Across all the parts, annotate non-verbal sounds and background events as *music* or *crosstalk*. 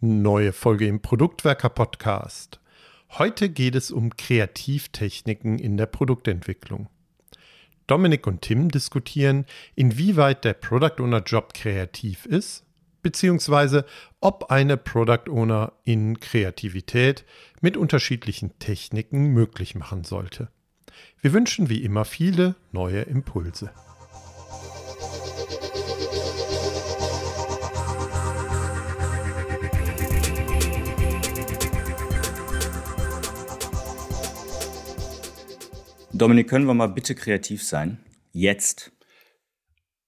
Neue Folge im Produktwerker Podcast. Heute geht es um Kreativtechniken in der Produktentwicklung. Dominik und Tim diskutieren, inwieweit der Product Owner Job kreativ ist, beziehungsweise ob eine Product Owner in Kreativität mit unterschiedlichen Techniken möglich machen sollte. Wir wünschen wie immer viele neue Impulse. Dominik, können wir mal bitte kreativ sein? Jetzt.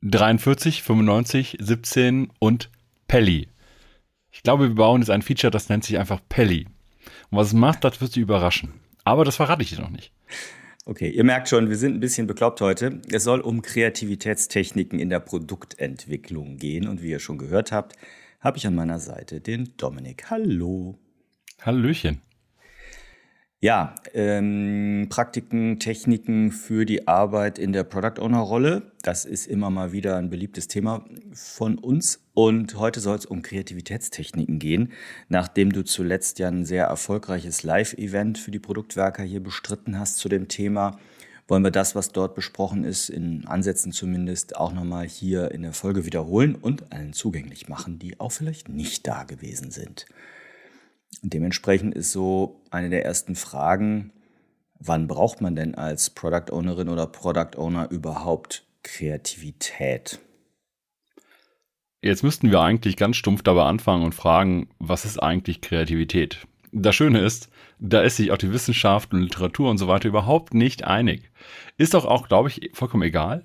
43, 95, 17 und Pelli. Ich glaube, wir bauen jetzt ein Feature, das nennt sich einfach Pelli. Und was es macht, das wird Sie überraschen. Aber das verrate ich dir noch nicht. Okay, ihr merkt schon, wir sind ein bisschen bekloppt heute. Es soll um Kreativitätstechniken in der Produktentwicklung gehen. Und wie ihr schon gehört habt, habe ich an meiner Seite den Dominik. Hallo. Hallöchen. Ja, ähm, Praktiken, Techniken für die Arbeit in der Product Owner Rolle. Das ist immer mal wieder ein beliebtes Thema von uns. Und heute soll es um Kreativitätstechniken gehen. Nachdem du zuletzt ja ein sehr erfolgreiches Live-Event für die Produktwerker hier bestritten hast zu dem Thema, wollen wir das, was dort besprochen ist, in Ansätzen zumindest auch nochmal hier in der Folge wiederholen und allen zugänglich machen, die auch vielleicht nicht da gewesen sind. Und dementsprechend ist so eine der ersten Fragen, wann braucht man denn als Product Ownerin oder Product Owner überhaupt Kreativität? Jetzt müssten wir eigentlich ganz stumpf dabei anfangen und fragen, was ist eigentlich Kreativität? Das Schöne ist, da ist sich auch die Wissenschaft und Literatur und so weiter überhaupt nicht einig. Ist doch auch, glaube ich, vollkommen egal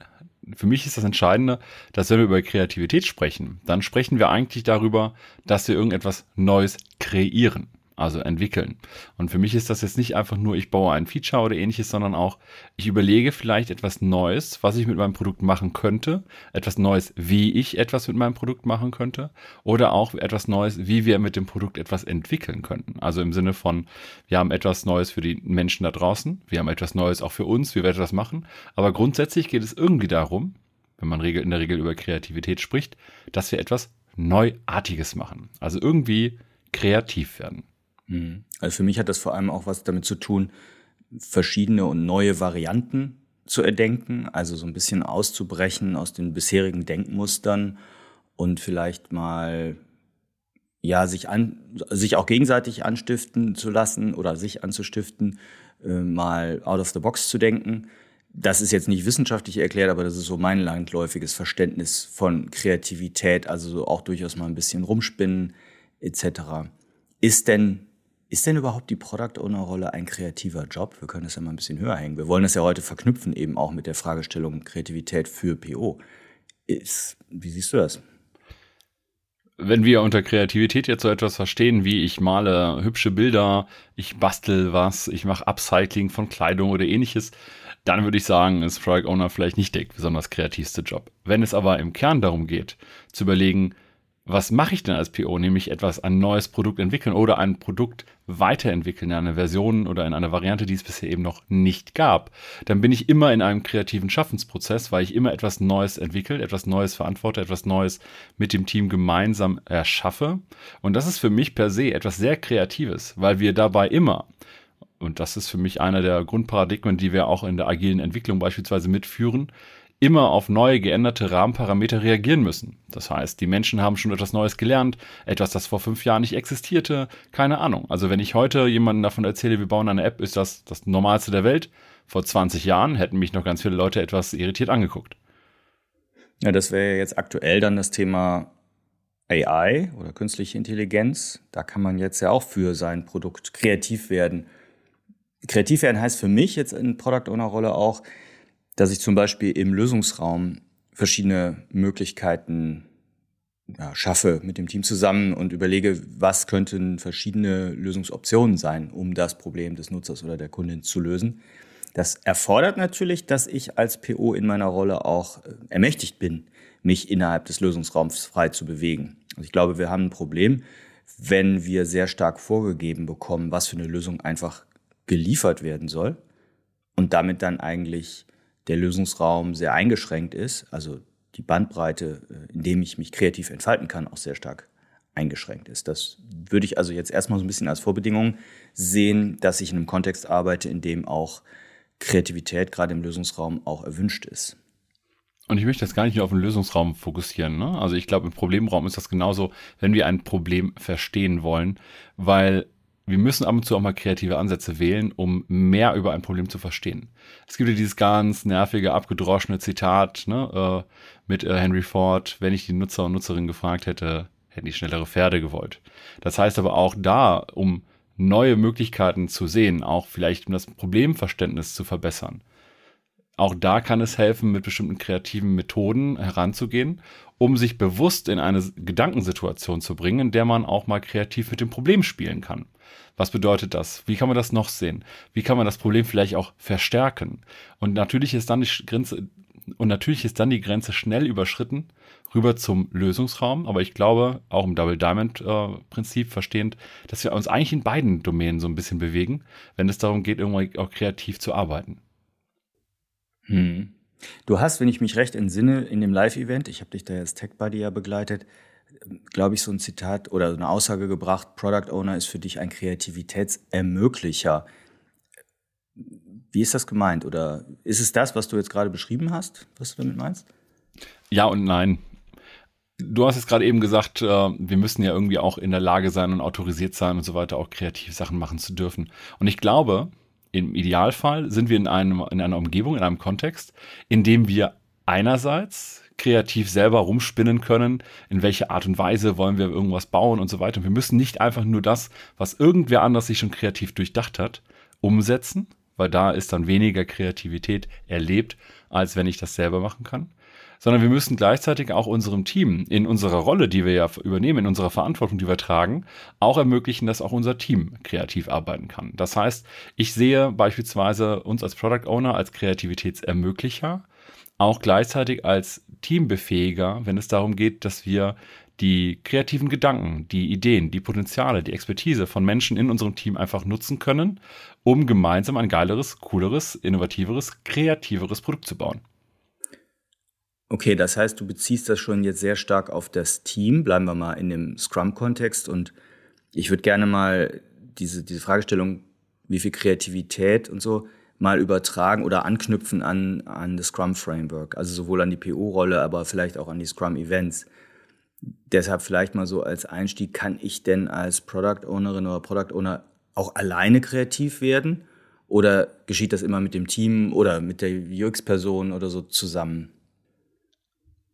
für mich ist das Entscheidende, dass wenn wir über Kreativität sprechen, dann sprechen wir eigentlich darüber, dass wir irgendetwas Neues kreieren also entwickeln. Und für mich ist das jetzt nicht einfach nur, ich baue ein Feature oder ähnliches, sondern auch, ich überlege vielleicht etwas Neues, was ich mit meinem Produkt machen könnte, etwas Neues, wie ich etwas mit meinem Produkt machen könnte oder auch etwas Neues, wie wir mit dem Produkt etwas entwickeln könnten. Also im Sinne von, wir haben etwas Neues für die Menschen da draußen, wir haben etwas Neues auch für uns, wie wir etwas machen, aber grundsätzlich geht es irgendwie darum, wenn man in der Regel über Kreativität spricht, dass wir etwas Neuartiges machen. Also irgendwie kreativ werden. Mhm. Also für mich hat das vor allem auch was damit zu tun, verschiedene und neue Varianten zu erdenken, also so ein bisschen auszubrechen aus den bisherigen Denkmustern und vielleicht mal ja sich an sich auch gegenseitig anstiften zu lassen oder sich anzustiften, äh, mal out of the box zu denken. Das ist jetzt nicht wissenschaftlich erklärt, aber das ist so mein landläufiges Verständnis von Kreativität, also so auch durchaus mal ein bisschen rumspinnen etc. Ist denn ist denn überhaupt die Product Owner Rolle ein kreativer Job? Wir können das ja mal ein bisschen höher hängen. Wir wollen das ja heute verknüpfen eben auch mit der Fragestellung Kreativität für PO. Ist, wie siehst du das? Wenn wir unter Kreativität jetzt so etwas verstehen, wie ich male hübsche Bilder, ich bastel was, ich mache Upcycling von Kleidung oder ähnliches, dann würde ich sagen, ist Product Owner vielleicht nicht der besonders kreativste Job. Wenn es aber im Kern darum geht, zu überlegen, was mache ich denn als PO? Nämlich etwas, ein neues Produkt entwickeln oder ein Produkt weiterentwickeln in einer Version oder in einer Variante, die es bisher eben noch nicht gab. Dann bin ich immer in einem kreativen Schaffensprozess, weil ich immer etwas Neues entwickle, etwas Neues verantworte, etwas Neues mit dem Team gemeinsam erschaffe. Und das ist für mich per se etwas sehr Kreatives, weil wir dabei immer und das ist für mich einer der Grundparadigmen, die wir auch in der agilen Entwicklung beispielsweise mitführen, immer auf neue geänderte Rahmenparameter reagieren müssen. Das heißt, die Menschen haben schon etwas Neues gelernt, etwas, das vor fünf Jahren nicht existierte, keine Ahnung. Also wenn ich heute jemandem davon erzähle, wir bauen eine App, ist das das Normalste der Welt. Vor 20 Jahren hätten mich noch ganz viele Leute etwas irritiert angeguckt. Ja, das wäre jetzt aktuell dann das Thema AI oder künstliche Intelligenz. Da kann man jetzt ja auch für sein Produkt kreativ werden. Kreativ werden heißt für mich jetzt in Product Owner Rolle auch, dass ich zum Beispiel im Lösungsraum verschiedene Möglichkeiten ja, schaffe mit dem Team zusammen und überlege, was könnten verschiedene Lösungsoptionen sein, um das Problem des Nutzers oder der Kundin zu lösen. Das erfordert natürlich, dass ich als PO in meiner Rolle auch äh, ermächtigt bin, mich innerhalb des Lösungsraums frei zu bewegen. Also ich glaube, wir haben ein Problem, wenn wir sehr stark vorgegeben bekommen, was für eine Lösung einfach geliefert werden soll und damit dann eigentlich der Lösungsraum sehr eingeschränkt ist, also die Bandbreite, äh, in dem ich mich kreativ entfalten kann, auch sehr stark eingeschränkt ist. Das würde ich also jetzt erstmal so ein bisschen als Vorbedingung sehen, dass ich in einem Kontext arbeite, in dem auch Kreativität gerade im Lösungsraum auch erwünscht ist. Und ich möchte jetzt gar nicht nur auf den Lösungsraum fokussieren. Ne? Also ich glaube, im Problemraum ist das genauso, wenn wir ein Problem verstehen wollen, weil wir müssen ab und zu auch mal kreative Ansätze wählen, um mehr über ein Problem zu verstehen. Es gibt ja dieses ganz nervige, abgedroschene Zitat ne, äh, mit äh, Henry Ford, wenn ich die Nutzer und Nutzerinnen gefragt hätte, hätten die schnellere Pferde gewollt. Das heißt aber auch da, um neue Möglichkeiten zu sehen, auch vielleicht um das Problemverständnis zu verbessern. Auch da kann es helfen, mit bestimmten kreativen Methoden heranzugehen, um sich bewusst in eine Gedankensituation zu bringen, in der man auch mal kreativ mit dem Problem spielen kann. Was bedeutet das? Wie kann man das noch sehen? Wie kann man das Problem vielleicht auch verstärken? Und natürlich ist dann die Grenze, und natürlich ist dann die Grenze schnell überschritten rüber zum Lösungsraum. Aber ich glaube, auch im Double Diamond äh, Prinzip verstehend, dass wir uns eigentlich in beiden Domänen so ein bisschen bewegen, wenn es darum geht, irgendwie auch kreativ zu arbeiten. Hm. Du hast, wenn ich mich recht entsinne, in dem Live-Event, ich habe dich da als Tech Buddy ja begleitet, glaube ich, so ein Zitat oder eine Aussage gebracht, Product Owner ist für dich ein Kreativitätsermöglicher. Wie ist das gemeint? Oder ist es das, was du jetzt gerade beschrieben hast, was du damit meinst? Ja und nein. Du hast es gerade eben gesagt, äh, wir müssen ja irgendwie auch in der Lage sein und autorisiert sein und so weiter, auch kreativ Sachen machen zu dürfen. Und ich glaube, im Idealfall sind wir in, einem, in einer Umgebung, in einem Kontext, in dem wir einerseits kreativ selber rumspinnen können, in welche Art und Weise wollen wir irgendwas bauen und so weiter. Und wir müssen nicht einfach nur das, was irgendwer anders sich schon kreativ durchdacht hat, umsetzen, weil da ist dann weniger Kreativität erlebt, als wenn ich das selber machen kann, sondern wir müssen gleichzeitig auch unserem Team in unserer Rolle, die wir ja übernehmen, in unserer Verantwortung, die wir tragen, auch ermöglichen, dass auch unser Team kreativ arbeiten kann. Das heißt, ich sehe beispielsweise uns als Product Owner als Kreativitätsermöglicher, auch gleichzeitig als Teambefähiger, wenn es darum geht, dass wir die kreativen Gedanken, die Ideen, die Potenziale, die Expertise von Menschen in unserem Team einfach nutzen können, um gemeinsam ein geileres, cooleres, innovativeres, kreativeres Produkt zu bauen. Okay, das heißt, du beziehst das schon jetzt sehr stark auf das Team. Bleiben wir mal in dem Scrum-Kontext. Und ich würde gerne mal diese, diese Fragestellung, wie viel Kreativität und so, mal übertragen oder anknüpfen an, an das Scrum-Framework. Also sowohl an die PO-Rolle, aber vielleicht auch an die Scrum-Events. Deshalb vielleicht mal so als Einstieg, kann ich denn als Product Ownerin oder Product Owner auch alleine kreativ werden? Oder geschieht das immer mit dem Team oder mit der UX-Person oder so zusammen?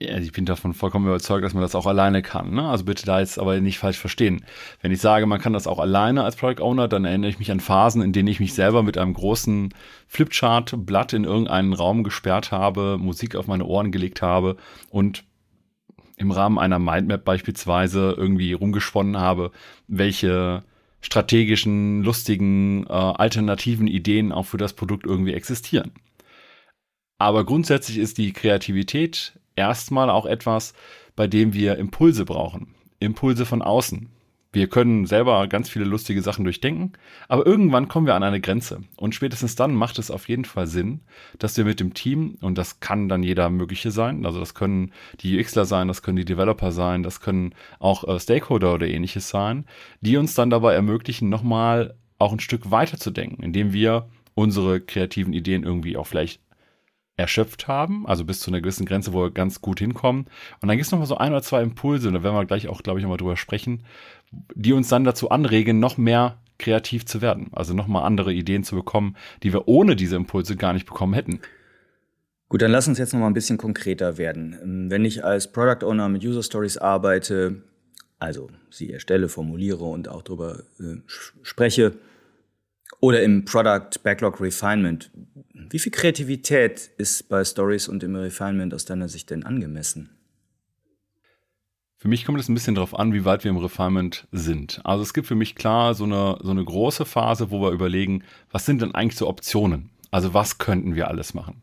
Ja, ich bin davon vollkommen überzeugt, dass man das auch alleine kann. Ne? Also bitte da jetzt aber nicht falsch verstehen. Wenn ich sage, man kann das auch alleine als Product Owner, dann erinnere ich mich an Phasen, in denen ich mich selber mit einem großen Flipchart-Blatt in irgendeinen Raum gesperrt habe, Musik auf meine Ohren gelegt habe und im Rahmen einer Mindmap beispielsweise irgendwie rumgesponnen habe, welche strategischen, lustigen, äh, alternativen Ideen auch für das Produkt irgendwie existieren. Aber grundsätzlich ist die Kreativität erstmal auch etwas, bei dem wir Impulse brauchen. Impulse von außen. Wir können selber ganz viele lustige Sachen durchdenken, aber irgendwann kommen wir an eine Grenze. Und spätestens dann macht es auf jeden Fall Sinn, dass wir mit dem Team, und das kann dann jeder mögliche sein, also das können die UXler sein, das können die Developer sein, das können auch äh, Stakeholder oder ähnliches sein, die uns dann dabei ermöglichen, nochmal auch ein Stück weiter zu denken, indem wir unsere kreativen Ideen irgendwie auch vielleicht erschöpft haben, also bis zu einer gewissen Grenze, wo wir ganz gut hinkommen. Und dann gibt es nochmal so ein oder zwei Impulse, und da werden wir gleich auch, glaube ich, nochmal drüber sprechen, die uns dann dazu anregen, noch mehr kreativ zu werden. Also nochmal andere Ideen zu bekommen, die wir ohne diese Impulse gar nicht bekommen hätten. Gut, dann lass uns jetzt nochmal ein bisschen konkreter werden. Wenn ich als Product Owner mit User Stories arbeite, also sie erstelle, formuliere und auch darüber äh, spreche, oder im Product Backlog Refinement, wie viel Kreativität ist bei Stories und im Refinement aus deiner Sicht denn angemessen? Für mich kommt es ein bisschen darauf an, wie weit wir im Refinement sind. Also es gibt für mich klar so eine, so eine große Phase, wo wir überlegen, was sind denn eigentlich so Optionen? Also was könnten wir alles machen?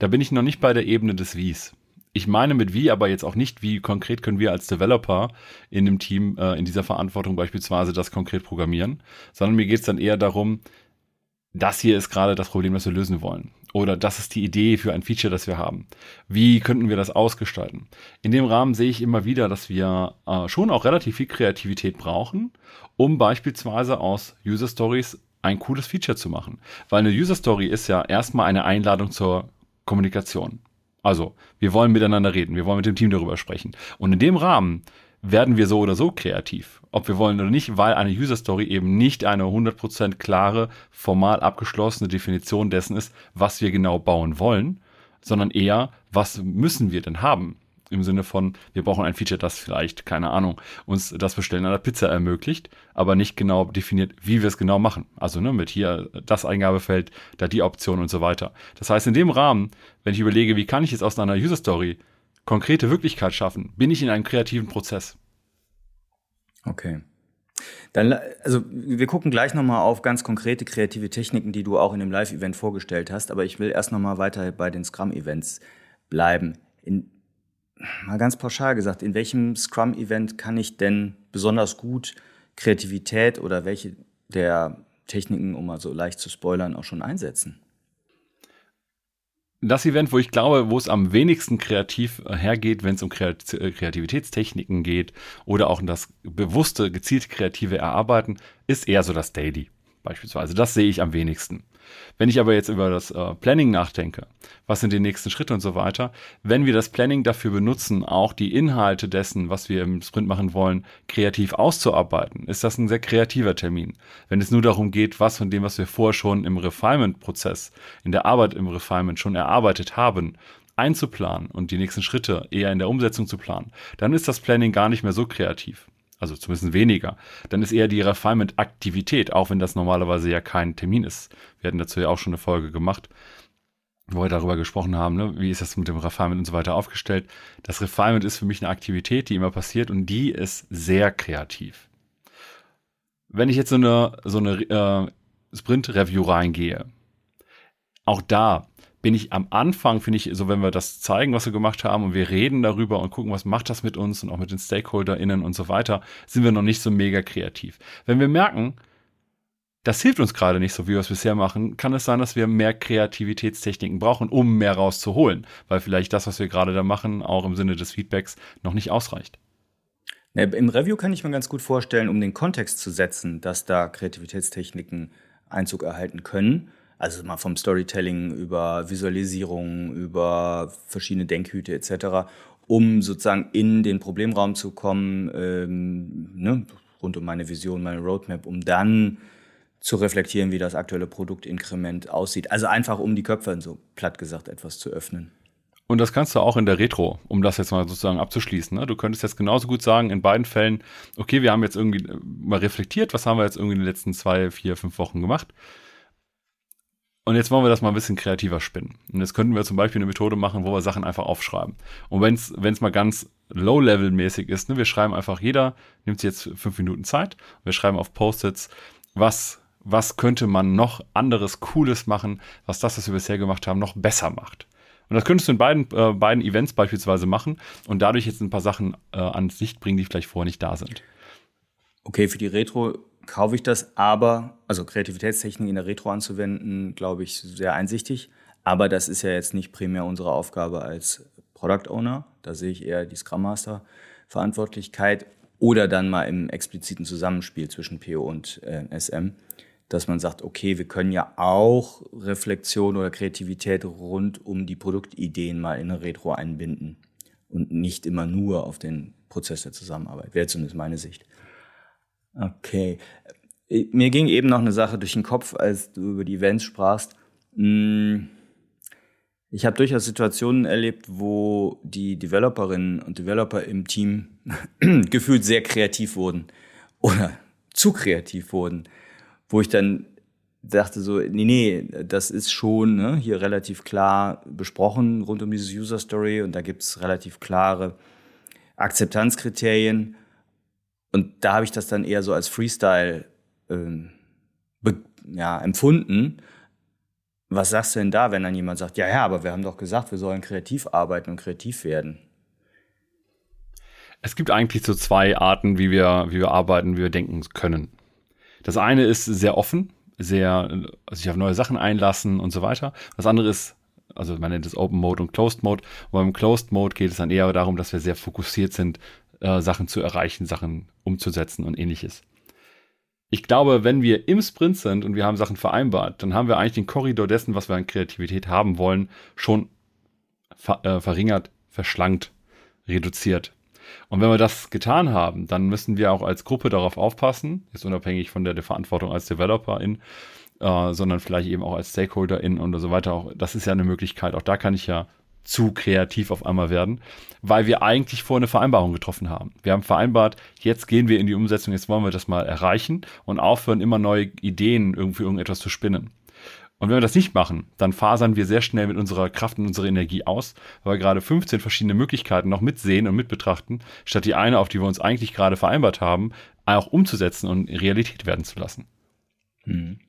Da bin ich noch nicht bei der Ebene des Wies. Ich meine mit wie, aber jetzt auch nicht, wie konkret können wir als Developer in dem Team äh, in dieser Verantwortung beispielsweise das konkret programmieren, sondern mir geht es dann eher darum, das hier ist gerade das Problem, das wir lösen wollen. Oder das ist die Idee für ein Feature, das wir haben. Wie könnten wir das ausgestalten? In dem Rahmen sehe ich immer wieder, dass wir äh, schon auch relativ viel Kreativität brauchen, um beispielsweise aus User Stories ein cooles Feature zu machen. Weil eine User Story ist ja erstmal eine Einladung zur Kommunikation. Also, wir wollen miteinander reden, wir wollen mit dem Team darüber sprechen. Und in dem Rahmen werden wir so oder so kreativ. Ob wir wollen oder nicht, weil eine User Story eben nicht eine 100% klare, formal abgeschlossene Definition dessen ist, was wir genau bauen wollen, sondern eher, was müssen wir denn haben? Im Sinne von, wir brauchen ein Feature, das vielleicht, keine Ahnung, uns das Bestellen einer Pizza ermöglicht, aber nicht genau definiert, wie wir es genau machen. Also ne, mit hier das Eingabefeld, da die Option und so weiter. Das heißt, in dem Rahmen, wenn ich überlege, wie kann ich jetzt aus einer User Story konkrete Wirklichkeit schaffen, bin ich in einem kreativen Prozess. Okay. Dann, also wir gucken gleich nochmal auf ganz konkrete kreative Techniken, die du auch in dem Live-Event vorgestellt hast, aber ich will erst nochmal weiter bei den Scrum-Events bleiben. In, mal ganz pauschal gesagt, in welchem Scrum-Event kann ich denn besonders gut Kreativität oder welche der Techniken, um mal so leicht zu spoilern, auch schon einsetzen? das Event, wo ich glaube, wo es am wenigsten kreativ hergeht, wenn es um äh, Kreativitätstechniken geht oder auch um das bewusste, gezielte kreative Erarbeiten, ist eher so das Daily beispielsweise. Das sehe ich am wenigsten. Wenn ich aber jetzt über das äh, Planning nachdenke, was sind die nächsten Schritte und so weiter, wenn wir das Planning dafür benutzen, auch die Inhalte dessen, was wir im Sprint machen wollen, kreativ auszuarbeiten, ist das ein sehr kreativer Termin. Wenn es nur darum geht, was von dem, was wir vorher schon im Refinement-Prozess, in der Arbeit im Refinement schon erarbeitet haben, einzuplanen und die nächsten Schritte eher in der Umsetzung zu planen, dann ist das Planning gar nicht mehr so kreativ also zumindest weniger, dann ist eher die Refinement-Aktivität, auch wenn das normalerweise ja kein Termin ist. Wir hatten dazu ja auch schon eine Folge gemacht, wo wir darüber gesprochen haben, ne? wie ist das mit dem Refinement und so weiter aufgestellt. Das Refinement ist für mich eine Aktivität, die immer passiert und die ist sehr kreativ. Wenn ich jetzt so eine, so eine äh, Sprint-Review reingehe, auch da bin ich am Anfang, finde ich, so wenn wir das zeigen, was wir gemacht haben und wir reden darüber und gucken, was macht das mit uns und auch mit den StakeholderInnen und so weiter, sind wir noch nicht so mega kreativ. Wenn wir merken, das hilft uns gerade nicht so, wie wir es bisher machen, kann es sein, dass wir mehr Kreativitätstechniken brauchen, um mehr rauszuholen, weil vielleicht das, was wir gerade da machen, auch im Sinne des Feedbacks noch nicht ausreicht. Im Review kann ich mir ganz gut vorstellen, um den Kontext zu setzen, dass da Kreativitätstechniken Einzug erhalten können also mal vom Storytelling über Visualisierung, über verschiedene Denkhüte etc., um sozusagen in den Problemraum zu kommen, ähm, ne, rund um meine Vision, meine Roadmap, um dann zu reflektieren, wie das aktuelle Produktinkrement aussieht. Also einfach, um die Köpfe, so platt gesagt, etwas zu öffnen. Und das kannst du auch in der Retro, um das jetzt mal sozusagen abzuschließen. Ne? Du könntest jetzt genauso gut sagen, in beiden Fällen, okay, wir haben jetzt irgendwie mal reflektiert, was haben wir jetzt irgendwie in den letzten zwei, vier, fünf Wochen gemacht. Und jetzt wollen wir das mal ein bisschen kreativer spinnen. Und jetzt könnten wir zum Beispiel eine Methode machen, wo wir Sachen einfach aufschreiben. Und wenn es mal ganz low-level-mäßig ist, ne, wir schreiben einfach, jeder nimmt sich jetzt fünf Minuten Zeit, wir schreiben auf Post-its, was, was könnte man noch anderes, Cooles machen, was das, was wir bisher gemacht haben, noch besser macht. Und das könntest du in beiden, äh, beiden Events beispielsweise machen und dadurch jetzt ein paar Sachen äh, ans Licht bringen, die vielleicht vorher nicht da sind. Okay, für die Retro kaufe ich das, aber, also Kreativitätstechnik in der Retro anzuwenden, glaube ich, sehr einsichtig. Aber das ist ja jetzt nicht primär unsere Aufgabe als Product Owner. Da sehe ich eher die Scrum Master Verantwortlichkeit oder dann mal im expliziten Zusammenspiel zwischen PO und äh, SM, dass man sagt, okay, wir können ja auch Reflexion oder Kreativität rund um die Produktideen mal in eine Retro einbinden und nicht immer nur auf den Prozess der Zusammenarbeit. Wäre zumindest meine Sicht. Okay. Äh, mir ging eben noch eine Sache durch den Kopf, als du über die Events sprachst. Hm, ich habe durchaus Situationen erlebt, wo die Developerinnen und Developer im Team *clears throat* gefühlt sehr kreativ wurden oder *laughs* zu kreativ wurden, wo ich dann dachte so, nee, nee, das ist schon ne, hier relativ klar besprochen rund um dieses User Story und da gibt's relativ klare Akzeptanzkriterien und da habe ich das dann eher so als Freestyle ähm, ja, empfunden. Was sagst du denn da, wenn dann jemand sagt, ja, ja, aber wir haben doch gesagt, wir sollen kreativ arbeiten und kreativ werden? Es gibt eigentlich so zwei Arten, wie wir, wie wir arbeiten, wie wir denken können. Das eine ist sehr offen. sehr sich auf neue Sachen einlassen und so weiter. Das andere ist, also man nennt es Open Mode und Closed Mode. Und beim Closed Mode geht es dann eher darum, dass wir sehr fokussiert sind, äh, Sachen zu erreichen, Sachen umzusetzen und ähnliches. Ich glaube, wenn wir im Sprint sind und wir haben Sachen vereinbart, dann haben wir eigentlich den Korridor dessen, was wir an Kreativität haben wollen, schon ver äh, verringert, verschlankt, reduziert. Und wenn wir das getan haben, dann müssen wir auch als Gruppe darauf aufpassen, ist unabhängig von der, der Verantwortung als Developerin, äh, sondern vielleicht eben auch als Stakeholderin und so weiter. Auch, das ist ja eine Möglichkeit. Auch da kann ich ja zu kreativ auf einmal werden, weil wir eigentlich vor eine Vereinbarung getroffen haben. Wir haben vereinbart, jetzt gehen wir in die Umsetzung, jetzt wollen wir das mal erreichen und aufhören, immer neue Ideen irgendwie irgendetwas zu spinnen. Und wenn wir das nicht machen, dann fasern wir sehr schnell mit unserer Kraft und unserer Energie aus, weil wir gerade 15 verschiedene Möglichkeiten noch mitsehen und mitbetrachten, statt die eine, auf die wir uns eigentlich gerade vereinbart haben, auch umzusetzen und Realität werden zu lassen. Hm.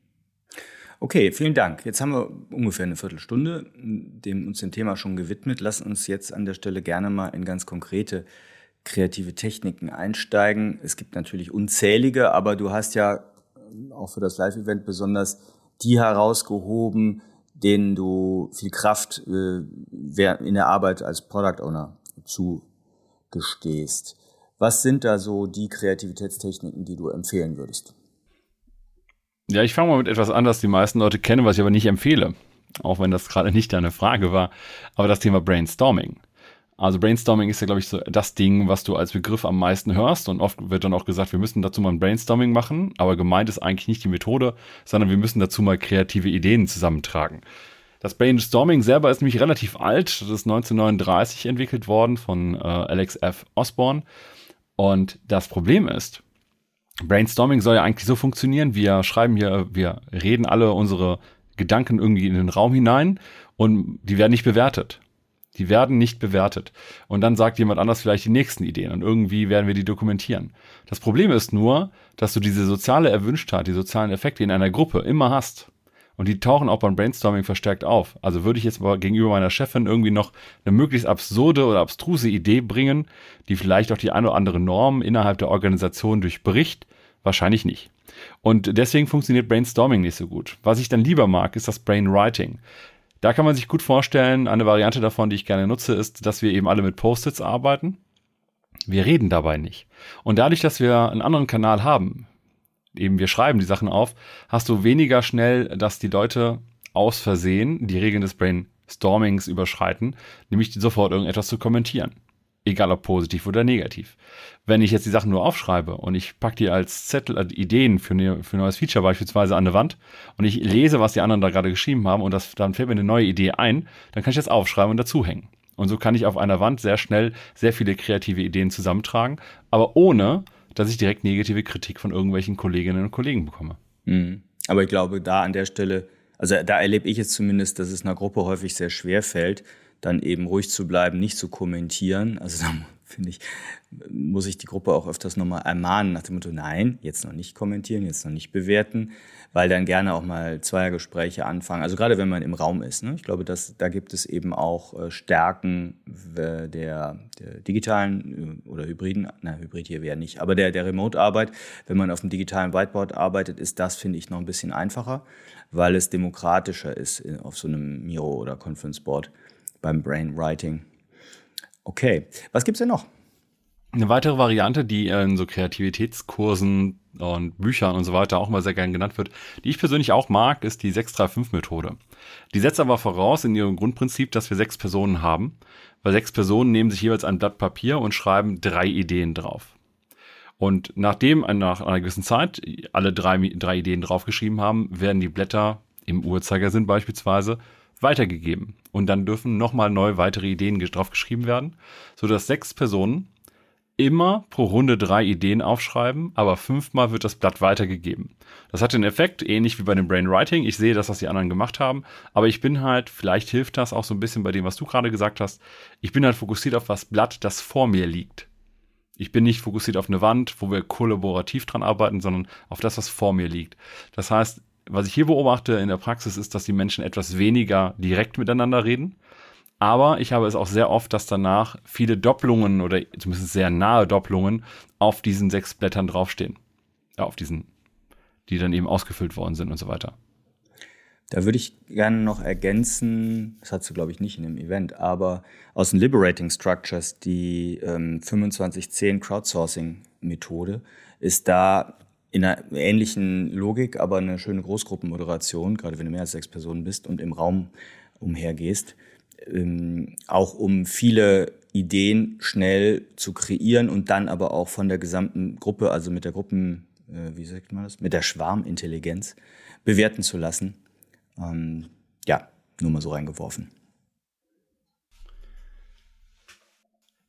Okay, vielen Dank. Jetzt haben wir ungefähr eine Viertelstunde dem, uns dem Thema schon gewidmet. Lass uns jetzt an der Stelle gerne mal in ganz konkrete kreative Techniken einsteigen. Es gibt natürlich unzählige, aber du hast ja auch für das Live-Event besonders die herausgehoben, denen du viel Kraft äh, in der Arbeit als Product Owner zugestehst. Was sind da so die Kreativitätstechniken, die du empfehlen würdest? Ja, ich fange mal mit etwas an, das die meisten Leute kennen, was ich aber nicht empfehle. Auch wenn das gerade nicht deine Frage war. Aber das Thema Brainstorming. Also Brainstorming ist ja, glaube ich, so das Ding, was du als Begriff am meisten hörst. Und oft wird dann auch gesagt, wir müssen dazu mal ein Brainstorming machen. Aber gemeint ist eigentlich nicht die Methode, sondern wir müssen dazu mal kreative Ideen zusammentragen. Das Brainstorming selber ist nämlich relativ alt. Das ist 1939 entwickelt worden von äh, Alex F. Osborne. Und das Problem ist, Brainstorming soll ja eigentlich so funktionieren. Wir schreiben hier, wir reden alle unsere Gedanken irgendwie in den Raum hinein und die werden nicht bewertet. Die werden nicht bewertet. Und dann sagt jemand anders vielleicht die nächsten Ideen und irgendwie werden wir die dokumentieren. Das Problem ist nur, dass du diese soziale Erwünschtheit, die sozialen Effekte in einer Gruppe immer hast. Und die tauchen auch beim Brainstorming verstärkt auf. Also würde ich jetzt gegenüber meiner Chefin irgendwie noch eine möglichst absurde oder abstruse Idee bringen, die vielleicht auch die eine oder andere Norm innerhalb der Organisation durchbricht? Wahrscheinlich nicht. Und deswegen funktioniert Brainstorming nicht so gut. Was ich dann lieber mag, ist das Brainwriting. Da kann man sich gut vorstellen, eine Variante davon, die ich gerne nutze, ist, dass wir eben alle mit Post-its arbeiten. Wir reden dabei nicht. Und dadurch, dass wir einen anderen Kanal haben, eben wir schreiben die Sachen auf, hast du weniger schnell, dass die Leute aus Versehen die Regeln des Brainstormings überschreiten, nämlich sofort irgendetwas zu kommentieren. Egal ob positiv oder negativ. Wenn ich jetzt die Sachen nur aufschreibe und ich packe die als Zettel, also Ideen für, eine, für ein neues Feature beispielsweise an eine Wand und ich lese, was die anderen da gerade geschrieben haben und das, dann fällt mir eine neue Idee ein, dann kann ich das aufschreiben und dazuhängen. Und so kann ich auf einer Wand sehr schnell sehr viele kreative Ideen zusammentragen, aber ohne, dass ich direkt negative Kritik von irgendwelchen Kolleginnen und Kollegen bekomme. Mhm. Aber ich glaube, da an der Stelle, also da erlebe ich es zumindest, dass es einer Gruppe häufig sehr schwer fällt, dann eben ruhig zu bleiben, nicht zu kommentieren. Also da finde ich, muss ich die Gruppe auch öfters nochmal ermahnen nach dem Motto, nein, jetzt noch nicht kommentieren, jetzt noch nicht bewerten, weil dann gerne auch mal Zweiergespräche anfangen. Also gerade wenn man im Raum ist. Ne? Ich glaube, dass, da gibt es eben auch äh, Stärken der, der digitalen äh, oder hybriden, na Hybrid hier wäre nicht, aber der, der Remote-Arbeit. Wenn man auf dem digitalen Whiteboard arbeitet, ist das, finde ich, noch ein bisschen einfacher, weil es demokratischer ist äh, auf so einem Miro oder Conference Board beim Brainwriting. Okay, was gibt's denn noch? Eine weitere Variante, die in so Kreativitätskursen und Büchern und so weiter auch mal sehr gern genannt wird, die ich persönlich auch mag, ist die 635-Methode. Die setzt aber voraus in ihrem Grundprinzip, dass wir sechs Personen haben, weil sechs Personen nehmen sich jeweils ein Blatt Papier und schreiben drei Ideen drauf. Und nachdem nach einer gewissen Zeit alle drei, drei Ideen draufgeschrieben haben, werden die Blätter im Uhrzeigersinn beispielsweise weitergegeben. Und dann dürfen nochmal neu weitere Ideen draufgeschrieben werden, sodass sechs Personen immer pro Runde drei Ideen aufschreiben, aber fünfmal wird das Blatt weitergegeben. Das hat den Effekt, ähnlich wie bei dem Brainwriting. Ich sehe das, was die anderen gemacht haben, aber ich bin halt, vielleicht hilft das auch so ein bisschen bei dem, was du gerade gesagt hast. Ich bin halt fokussiert auf das Blatt, das vor mir liegt. Ich bin nicht fokussiert auf eine Wand, wo wir kollaborativ dran arbeiten, sondern auf das, was vor mir liegt. Das heißt, was ich hier beobachte in der Praxis ist, dass die Menschen etwas weniger direkt miteinander reden. Aber ich habe es auch sehr oft, dass danach viele Doppelungen oder zumindest sehr nahe Doppelungen auf diesen sechs Blättern draufstehen. Ja, auf diesen die dann eben ausgefüllt worden sind und so weiter. Da würde ich gerne noch ergänzen, das hast du glaube ich nicht in dem Event, aber aus den Liberating Structures, die ähm, 2510 Crowdsourcing Methode, ist da in einer ähnlichen Logik, aber eine schöne Großgruppenmoderation, gerade wenn du mehr als sechs Personen bist und im Raum umhergehst, ähm, auch um viele Ideen schnell zu kreieren und dann aber auch von der gesamten Gruppe, also mit der Gruppen, äh, wie sagt man das, mit der Schwarmintelligenz bewerten zu lassen ähm, ja, nur mal so reingeworfen.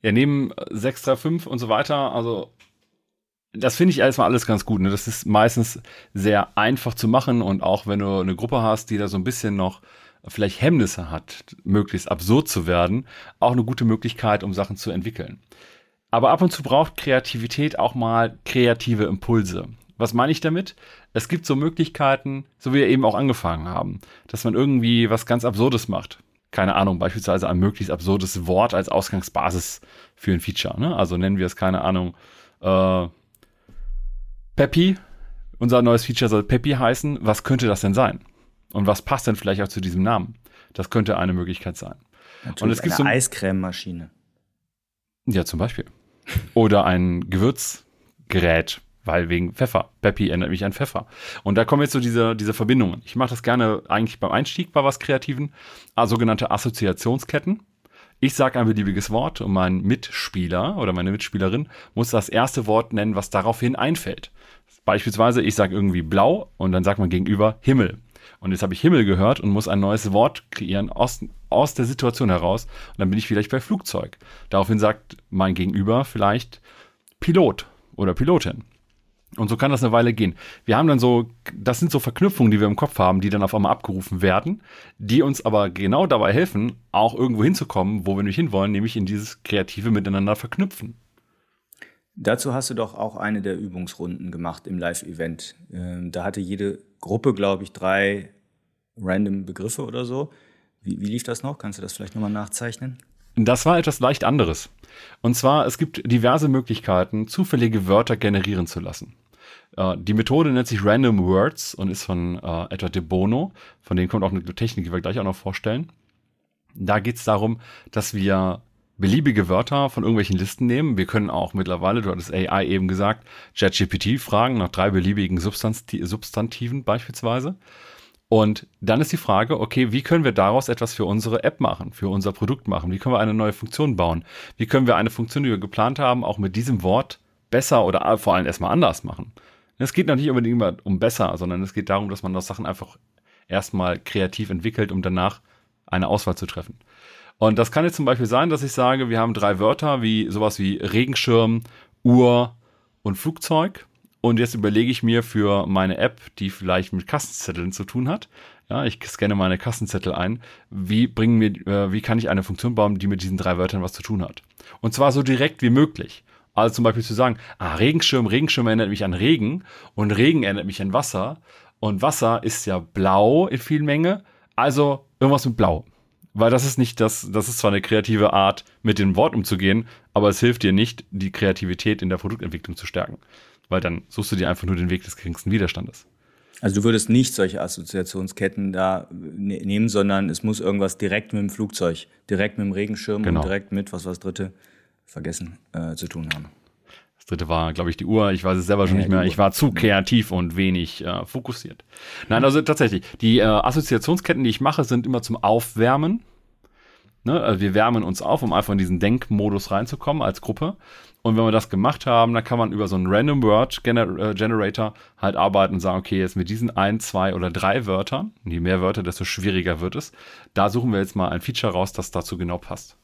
Ja, neben 635 und so weiter, also das finde ich erstmal alles ganz gut. Ne? Das ist meistens sehr einfach zu machen und auch wenn du eine Gruppe hast, die da so ein bisschen noch vielleicht Hemmnisse hat, möglichst absurd zu werden, auch eine gute Möglichkeit, um Sachen zu entwickeln. Aber ab und zu braucht Kreativität auch mal kreative Impulse. Was meine ich damit? Es gibt so Möglichkeiten, so wie wir eben auch angefangen haben, dass man irgendwie was ganz Absurdes macht. Keine Ahnung, beispielsweise ein möglichst absurdes Wort als Ausgangsbasis für ein Feature. Ne? Also nennen wir es, keine Ahnung, äh, Peppy. Unser neues Feature soll Peppy heißen. Was könnte das denn sein? Und was passt denn vielleicht auch zu diesem Namen? Das könnte eine Möglichkeit sein. Natürlich Und es gibt eine so ein, Eiscrememaschine. Ja, zum Beispiel. Oder ein Gewürzgerät, weil wegen Pfeffer. Peppy erinnert mich an Pfeffer. Und da kommen jetzt so diese, diese Verbindungen. Ich mache das gerne eigentlich beim Einstieg bei was Kreativen, also sogenannte Assoziationsketten. Ich sage ein beliebiges Wort und mein Mitspieler oder meine Mitspielerin muss das erste Wort nennen, was daraufhin einfällt. Beispielsweise, ich sage irgendwie blau und dann sagt man gegenüber Himmel. Und jetzt habe ich Himmel gehört und muss ein neues Wort kreieren aus, aus der Situation heraus. Und dann bin ich vielleicht bei Flugzeug. Daraufhin sagt mein Gegenüber vielleicht Pilot oder Pilotin. Und so kann das eine Weile gehen. Wir haben dann so, das sind so Verknüpfungen, die wir im Kopf haben, die dann auf einmal abgerufen werden, die uns aber genau dabei helfen, auch irgendwo hinzukommen, wo wir nicht hinwollen, nämlich in dieses kreative Miteinander verknüpfen. Dazu hast du doch auch eine der Übungsrunden gemacht im Live-Event. Ähm, da hatte jede Gruppe, glaube ich, drei random Begriffe oder so. Wie, wie lief das noch? Kannst du das vielleicht nochmal nachzeichnen? Das war etwas leicht anderes. Und zwar, es gibt diverse Möglichkeiten, zufällige Wörter generieren zu lassen. Äh, die Methode nennt sich Random Words und ist von äh, Edward de Bono. Von denen kommt auch eine Technik, die wir gleich auch noch vorstellen. Da geht es darum, dass wir beliebige Wörter von irgendwelchen Listen nehmen. Wir können auch mittlerweile, du hattest AI eben gesagt, ChatGPT fragen nach drei beliebigen Substanti Substantiven beispielsweise. Und dann ist die Frage, okay, wie können wir daraus etwas für unsere App machen, für unser Produkt machen? Wie können wir eine neue Funktion bauen? Wie können wir eine Funktion, die wir geplant haben, auch mit diesem Wort besser oder vor allem erstmal anders machen? Es geht noch nicht unbedingt um besser, sondern es geht darum, dass man das Sachen einfach erstmal kreativ entwickelt, um danach eine Auswahl zu treffen. Und das kann jetzt zum Beispiel sein, dass ich sage, wir haben drei Wörter wie sowas wie Regenschirm, Uhr und Flugzeug. Und jetzt überlege ich mir für meine App, die vielleicht mit Kassenzetteln zu tun hat, ja, ich scanne meine Kassenzettel ein, wie bringen mir, äh, wie kann ich eine Funktion bauen, die mit diesen drei Wörtern was zu tun hat? Und zwar so direkt wie möglich. Also zum Beispiel zu sagen, ah, Regenschirm, Regenschirm erinnert mich an Regen und Regen erinnert mich an Wasser und Wasser ist ja blau in viel Menge, also irgendwas mit Blau. Weil das ist nicht das, das ist zwar eine kreative Art, mit dem Wort umzugehen, aber es hilft dir nicht, die Kreativität in der Produktentwicklung zu stärken. Weil dann suchst du dir einfach nur den Weg des geringsten Widerstandes. Also du würdest nicht solche Assoziationsketten da ne nehmen, sondern es muss irgendwas direkt mit dem Flugzeug, direkt mit dem Regenschirm genau. und direkt mit, was war das dritte, vergessen, äh, zu tun haben. Dritte war, glaube ich, die Uhr. Ich weiß es selber schon ja, nicht mehr. Ich war zu kreativ und wenig äh, fokussiert. Nein, also tatsächlich, die äh, Assoziationsketten, die ich mache, sind immer zum Aufwärmen. Ne? Also wir wärmen uns auf, um einfach in diesen Denkmodus reinzukommen als Gruppe. Und wenn wir das gemacht haben, dann kann man über so einen Random Word Gener äh, Generator halt arbeiten und sagen, okay, jetzt mit diesen ein, zwei oder drei Wörtern, je mehr Wörter, desto schwieriger wird es. Da suchen wir jetzt mal ein Feature raus, das dazu genau passt.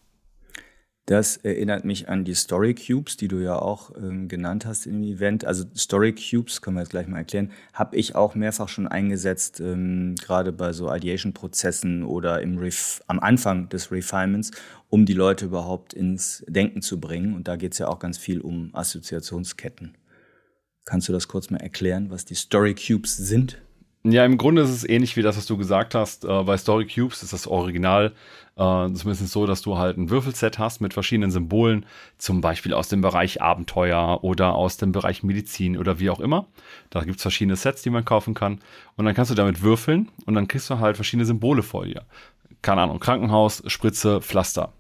Das erinnert mich an die Story Cubes, die du ja auch ähm, genannt hast im Event. Also Story Cubes, können wir jetzt gleich mal erklären, habe ich auch mehrfach schon eingesetzt, ähm, gerade bei so Ideation-Prozessen oder im Ref am Anfang des Refinements, um die Leute überhaupt ins Denken zu bringen. Und da geht es ja auch ganz viel um Assoziationsketten. Kannst du das kurz mal erklären, was die Story Cubes sind? Ja, im Grunde ist es ähnlich wie das, was du gesagt hast. Äh, bei Story Cubes ist das Original äh, zumindest so, dass du halt ein Würfelset hast mit verschiedenen Symbolen, zum Beispiel aus dem Bereich Abenteuer oder aus dem Bereich Medizin oder wie auch immer. Da gibt's verschiedene Sets, die man kaufen kann. Und dann kannst du damit würfeln und dann kriegst du halt verschiedene Symbole vor dir. Keine Ahnung, Krankenhaus, Spritze, Pflaster.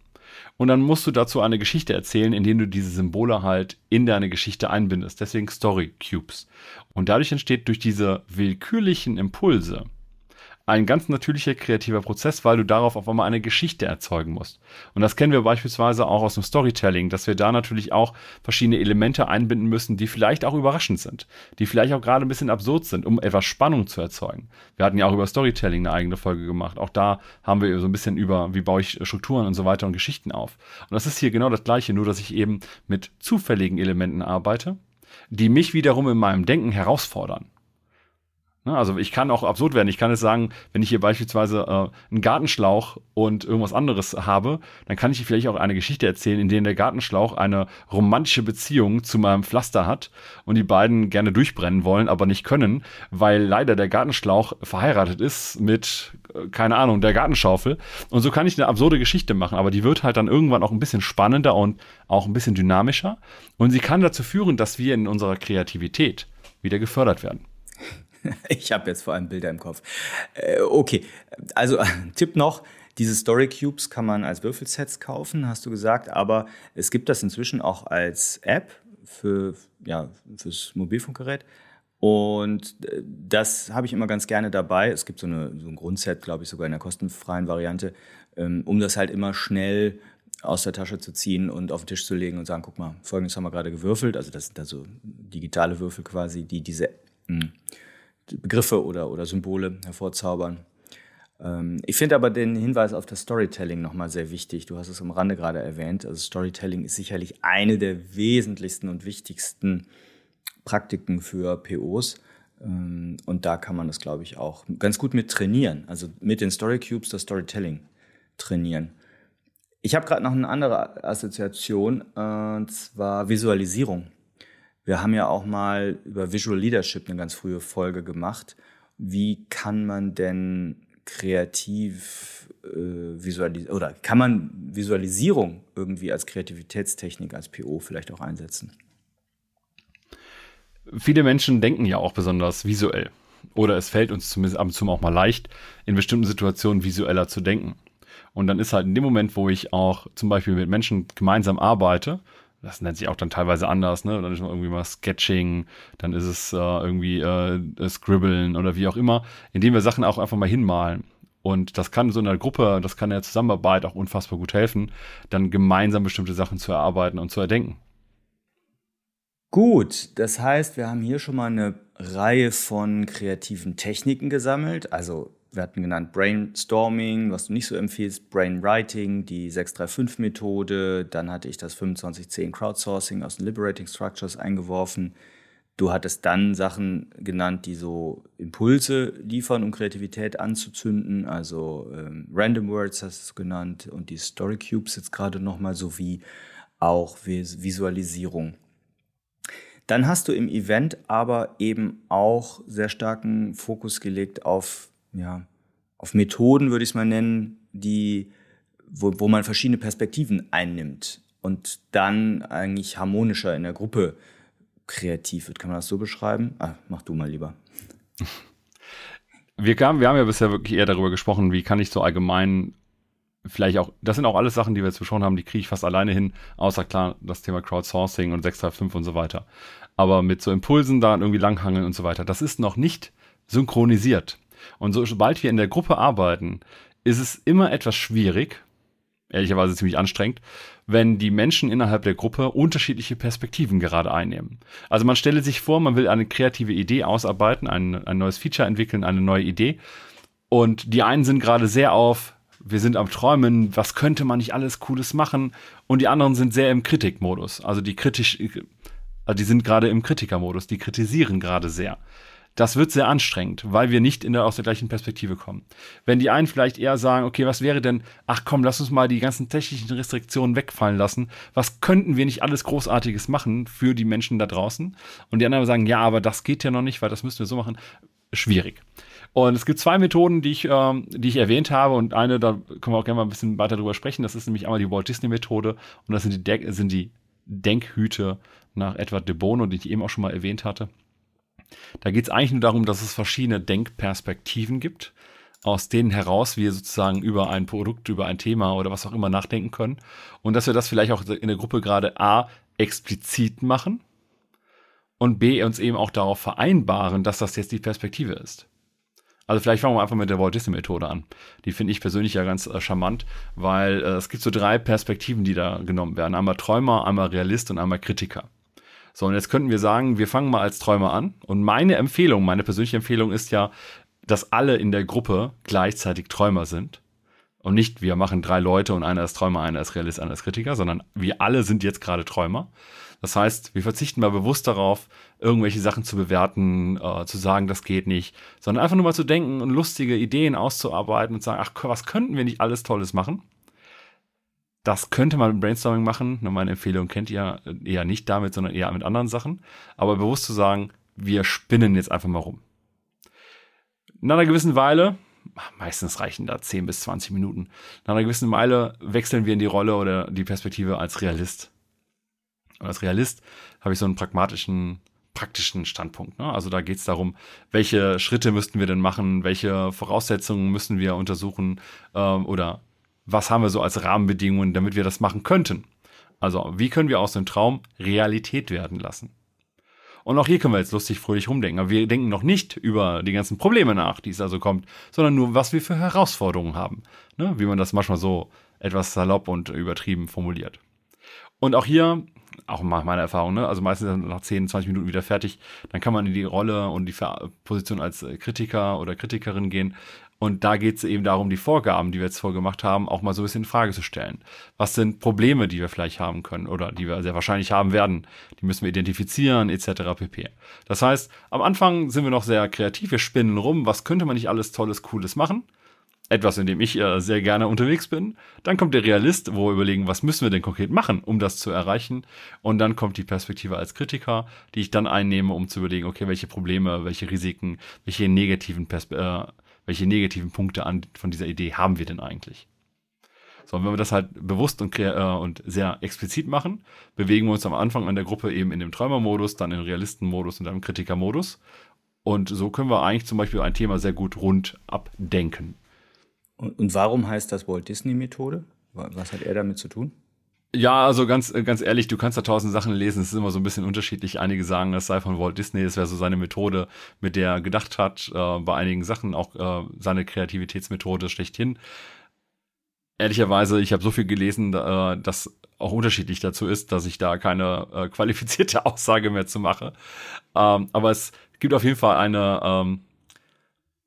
Und dann musst du dazu eine Geschichte erzählen, indem du diese Symbole halt in deine Geschichte einbindest. Deswegen Story Cubes. Und dadurch entsteht durch diese willkürlichen Impulse ein ganz natürlicher kreativer Prozess, weil du darauf auf einmal eine Geschichte erzeugen musst. Und das kennen wir beispielsweise auch aus dem Storytelling, dass wir da natürlich auch verschiedene Elemente einbinden müssen, die vielleicht auch überraschend sind, die vielleicht auch gerade ein bisschen absurd sind, um etwas Spannung zu erzeugen. Wir hatten ja auch über Storytelling eine eigene Folge gemacht. Auch da haben wir so ein bisschen über, wie baue ich Strukturen und so weiter und Geschichten auf. Und das ist hier genau das Gleiche, nur dass ich eben mit zufälligen Elementen arbeite, die mich wiederum in meinem Denken herausfordern. Ne, also ich kann auch absurd werden. Ich kann jetzt sagen, wenn ich hier beispielsweise äh, einen Gartenschlauch und irgendwas anderes habe, dann kann ich vielleicht auch eine Geschichte erzählen, in der der Gartenschlauch eine romantische Beziehung zu meinem Pflaster hat und die beiden gerne durchbrennen wollen, aber nicht können, weil leider der Gartenschlauch verheiratet ist mit, äh, keine Ahnung, der Gartenschaufel. Und so kann ich eine absurde Geschichte machen, aber die wird halt dann irgendwann auch ein bisschen spannender und auch ein bisschen dynamischer. Und sie kann dazu führen, dass wir in unserer Kreativität wieder gefördert werden. *laughs* ich habe jetzt vor allem Bilder im Kopf. Äh, okay, also *laughs* Tipp noch. Diese Story Cubes kann man als Würfelsets kaufen, hast du gesagt, aber es gibt das inzwischen auch als App für, ja, fürs Mobilfunkgerät. Und äh, das habe ich immer ganz gerne dabei. Es gibt so, eine, so ein Grundset, glaube ich, sogar in der kostenfreien Variante, ähm, um das halt immer schnell aus der Tasche zu ziehen und auf den Tisch zu legen und sagen, guck mal, folgendes haben wir gerade gewürfelt. Also das sind da so digitale Würfel quasi, die diese mh, hm, Begriffe oder, oder Symbole hervorzaubern. Ähm, ich finde aber den Hinweis auf das Storytelling nochmal sehr wichtig. Du hast es am Rande gerade erwähnt. Also Storytelling ist sicherlich eine der wesentlichsten und wichtigsten Praktiken für POs. Ähm, und da kann man das, glaube ich, auch ganz gut mit trainieren. Also mit den Story Cubes das Storytelling trainieren. Ich habe gerade noch eine andere Assoziation, und zwar Visualisierung. Wir haben ja auch mal über Visual Leadership eine ganz frühe Folge gemacht. Wie kann man denn kreativ äh, visualisieren oder kann man Visualisierung irgendwie als Kreativitätstechnik, als PO vielleicht auch einsetzen? Viele Menschen denken ja auch besonders visuell. Oder es fällt uns zumindest ab und zu auch mal leicht, in bestimmten Situationen visueller zu denken. Und dann ist halt in dem Moment, wo ich auch zum Beispiel mit Menschen gemeinsam arbeite das nennt sich auch dann teilweise anders, ne? Dann ist man irgendwie mal Sketching, dann ist es äh, irgendwie äh, Scribbeln oder wie auch immer, indem wir Sachen auch einfach mal hinmalen. Und das kann so einer Gruppe, das kann der Zusammenarbeit auch unfassbar gut helfen, dann gemeinsam bestimmte Sachen zu erarbeiten und zu erdenken. Gut, das heißt, wir haben hier schon mal eine Reihe von kreativen Techniken gesammelt, also wir hatten genannt Brainstorming, was du nicht so empfiehlst, Brainwriting, die 635-Methode, dann hatte ich das 2510 Crowdsourcing aus den Liberating Structures eingeworfen. Du hattest dann Sachen genannt, die so Impulse liefern, um Kreativität anzuzünden, also ähm, Random Words hast du genannt und die Story Cubes jetzt gerade nochmal, sowie auch Visualisierung. Dann hast du im Event aber eben auch sehr starken Fokus gelegt auf ja, auf Methoden, würde ich es mal nennen, die, wo, wo man verschiedene Perspektiven einnimmt und dann eigentlich harmonischer in der Gruppe kreativ wird. Kann man das so beschreiben? Ah, mach du mal lieber. Wir, kamen, wir haben ja bisher wirklich eher darüber gesprochen, wie kann ich so allgemein vielleicht auch, das sind auch alles Sachen, die wir jetzt besprochen haben, die kriege ich fast alleine hin, außer klar das Thema Crowdsourcing und 635 und so weiter. Aber mit so Impulsen da irgendwie langhangeln und so weiter, das ist noch nicht synchronisiert. Und so, sobald wir in der Gruppe arbeiten, ist es immer etwas schwierig, ehrlicherweise ziemlich anstrengend, wenn die Menschen innerhalb der Gruppe unterschiedliche Perspektiven gerade einnehmen. Also man stelle sich vor, man will eine kreative Idee ausarbeiten, ein, ein neues Feature entwickeln, eine neue Idee. Und die einen sind gerade sehr auf, wir sind am Träumen, was könnte man nicht alles Cooles machen? Und die anderen sind sehr im Kritikmodus. Also die kritisch, also die sind gerade im Kritikermodus, die kritisieren gerade sehr das wird sehr anstrengend, weil wir nicht in der, aus der gleichen Perspektive kommen. Wenn die einen vielleicht eher sagen, okay, was wäre denn, ach komm, lass uns mal die ganzen technischen Restriktionen wegfallen lassen. Was könnten wir nicht alles Großartiges machen für die Menschen da draußen? Und die anderen sagen, ja, aber das geht ja noch nicht, weil das müssen wir so machen. schwierig. Und es gibt zwei Methoden, die ich, ähm, die ich erwähnt habe und eine, da können wir auch gerne mal ein bisschen weiter drüber sprechen. Das ist nämlich einmal die Walt Disney Methode und das sind die, De sind die Denkhüte nach Edward de Bono, die ich eben auch schon mal erwähnt hatte. Da geht es eigentlich nur darum, dass es verschiedene Denkperspektiven gibt, aus denen heraus wir sozusagen über ein Produkt, über ein Thema oder was auch immer nachdenken können. Und dass wir das vielleicht auch in der Gruppe gerade A explizit machen und B uns eben auch darauf vereinbaren, dass das jetzt die Perspektive ist. Also vielleicht fangen wir einfach mit der Walt Disney Methode an. Die finde ich persönlich ja ganz äh, charmant, weil äh, es gibt so drei Perspektiven, die da genommen werden. Einmal Träumer, einmal Realist und einmal Kritiker. So, und jetzt könnten wir sagen, wir fangen mal als Träumer an. Und meine Empfehlung, meine persönliche Empfehlung ist ja, dass alle in der Gruppe gleichzeitig Träumer sind. Und nicht, wir machen drei Leute und einer ist Träumer, einer ist Realist, einer ist Kritiker, sondern wir alle sind jetzt gerade Träumer. Das heißt, wir verzichten mal bewusst darauf, irgendwelche Sachen zu bewerten, äh, zu sagen, das geht nicht, sondern einfach nur mal zu denken und lustige Ideen auszuarbeiten und sagen, ach, was könnten wir nicht alles Tolles machen? Das könnte man mit Brainstorming machen. Meine Empfehlung kennt ihr eher nicht damit, sondern eher mit anderen Sachen. Aber bewusst zu sagen, wir spinnen jetzt einfach mal rum. Nach einer gewissen Weile, meistens reichen da 10 bis 20 Minuten, nach einer gewissen Weile wechseln wir in die Rolle oder die Perspektive als Realist. Und als Realist habe ich so einen pragmatischen, praktischen Standpunkt. Ne? Also da geht es darum, welche Schritte müssten wir denn machen, welche Voraussetzungen müssen wir untersuchen ähm, oder was haben wir so als Rahmenbedingungen, damit wir das machen könnten. Also wie können wir aus dem Traum Realität werden lassen. Und auch hier können wir jetzt lustig fröhlich rumdenken. Aber wir denken noch nicht über die ganzen Probleme nach, die es also kommt, sondern nur, was wir für Herausforderungen haben. Ne? Wie man das manchmal so etwas salopp und übertrieben formuliert. Und auch hier auch nach meiner Erfahrung, ne? also meistens nach 10, 20 Minuten wieder fertig, dann kann man in die Rolle und die Position als äh, Kritiker oder Kritikerin gehen. Und da geht es eben darum, die Vorgaben, die wir jetzt vorgemacht haben, auch mal so ein bisschen in Frage zu stellen. Was sind Probleme, die wir vielleicht haben können oder die wir sehr wahrscheinlich haben werden? Die müssen wir identifizieren, etc. pp. Das heißt, am Anfang sind wir noch sehr kreativ, wir spinnen rum, was könnte man nicht alles Tolles, Cooles machen? Etwas, in dem ich äh, sehr gerne unterwegs bin. Dann kommt der Realist, wo wir überlegen, was müssen wir denn konkret machen, um das zu erreichen. Und dann kommt die Perspektive als Kritiker, die ich dann einnehme, um zu überlegen, okay, welche Probleme, welche Risiken, welche negativen, Perspe äh, welche negativen Punkte an, von dieser Idee haben wir denn eigentlich. So, und wenn wir das halt bewusst und, äh, und sehr explizit machen, bewegen wir uns am Anfang an der Gruppe eben in dem Träumermodus, dann im Realistenmodus und dann im Kritikermodus. Und so können wir eigentlich zum Beispiel ein Thema sehr gut rund abdenken. Und, und warum heißt das Walt Disney Methode? Was hat er damit zu tun? Ja, also ganz, ganz ehrlich, du kannst da tausend Sachen lesen. Es ist immer so ein bisschen unterschiedlich. Einige sagen, es sei von Walt Disney, es wäre so seine Methode, mit der er gedacht hat. Äh, bei einigen Sachen auch äh, seine Kreativitätsmethode schlechthin. Ehrlicherweise, ich habe so viel gelesen, äh, dass auch unterschiedlich dazu ist, dass ich da keine äh, qualifizierte *laughs* Aussage mehr zu mache. Ähm, aber es gibt auf jeden Fall eine, ähm,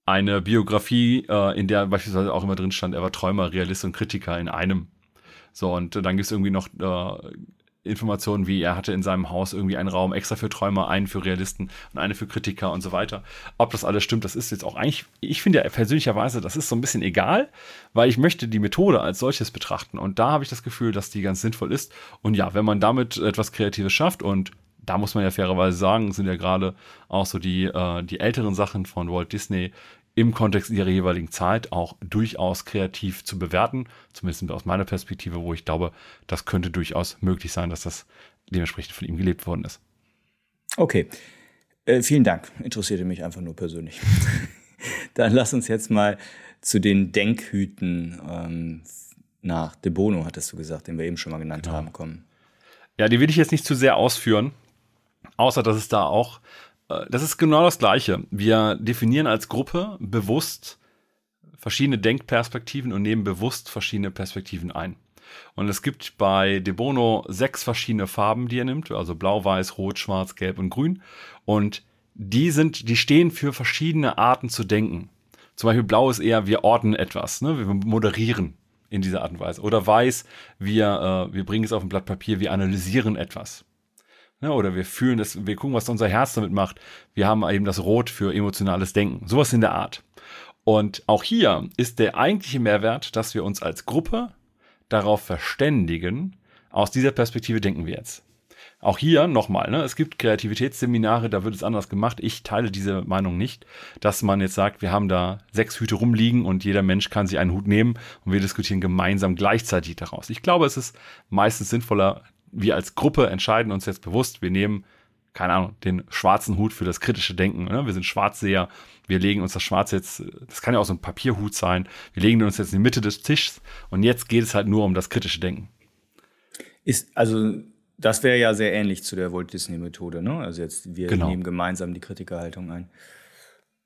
eine Biografie, äh, in der beispielsweise auch immer drin stand, er war Träumer, Realist und Kritiker in einem. So, und dann gibt es irgendwie noch äh, Informationen wie, er hatte in seinem Haus irgendwie einen Raum extra für Träumer, einen für Realisten und eine für Kritiker und so weiter. Ob das alles stimmt, das ist jetzt auch eigentlich, ich finde ja persönlicherweise, das ist so ein bisschen egal, weil ich möchte die Methode als solches betrachten. Und da habe ich das Gefühl, dass die ganz sinnvoll ist. Und ja, wenn man damit etwas Kreatives schafft und da muss man ja fairerweise sagen, sind ja gerade auch so die, äh, die älteren Sachen von Walt Disney im Kontext ihrer jeweiligen Zeit auch durchaus kreativ zu bewerten, zumindest aus meiner Perspektive, wo ich glaube, das könnte durchaus möglich sein, dass das dementsprechend von ihm gelebt worden ist. Okay, äh, vielen Dank. Interessierte mich einfach nur persönlich. *laughs* Dann lass uns jetzt mal zu den Denkhüten ähm, nach De Bono, hattest du gesagt, den wir eben schon mal genannt genau. haben, kommen. Ja, die will ich jetzt nicht zu sehr ausführen, außer dass es da auch das ist genau das Gleiche. Wir definieren als Gruppe bewusst verschiedene Denkperspektiven und nehmen bewusst verschiedene Perspektiven ein. Und es gibt bei De Bono sechs verschiedene Farben, die er nimmt, also blau, weiß, rot, schwarz, gelb und grün. Und die sind, die stehen für verschiedene Arten zu denken. Zum Beispiel blau ist eher, wir ordnen etwas, ne? wir moderieren in dieser Art und Weise. Oder weiß, wir, äh, wir bringen es auf ein Blatt Papier, wir analysieren etwas. Ne, oder wir fühlen das, wir gucken, was unser Herz damit macht. Wir haben eben das Rot für emotionales Denken. Sowas in der Art. Und auch hier ist der eigentliche Mehrwert, dass wir uns als Gruppe darauf verständigen, aus dieser Perspektive denken wir jetzt. Auch hier nochmal, ne, es gibt Kreativitätsseminare, da wird es anders gemacht. Ich teile diese Meinung nicht, dass man jetzt sagt, wir haben da sechs Hüte rumliegen und jeder Mensch kann sich einen Hut nehmen und wir diskutieren gemeinsam gleichzeitig daraus. Ich glaube, es ist meistens sinnvoller, wir als Gruppe entscheiden uns jetzt bewusst, wir nehmen, keine Ahnung, den schwarzen Hut für das kritische Denken. Ne? Wir sind Schwarzseher, wir legen uns das Schwarz jetzt, das kann ja auch so ein Papierhut sein, wir legen uns jetzt in die Mitte des Tisches und jetzt geht es halt nur um das kritische Denken. Ist, also das wäre ja sehr ähnlich zu der Walt Disney Methode, ne? Also jetzt wir genau. nehmen gemeinsam die Kritikerhaltung ein.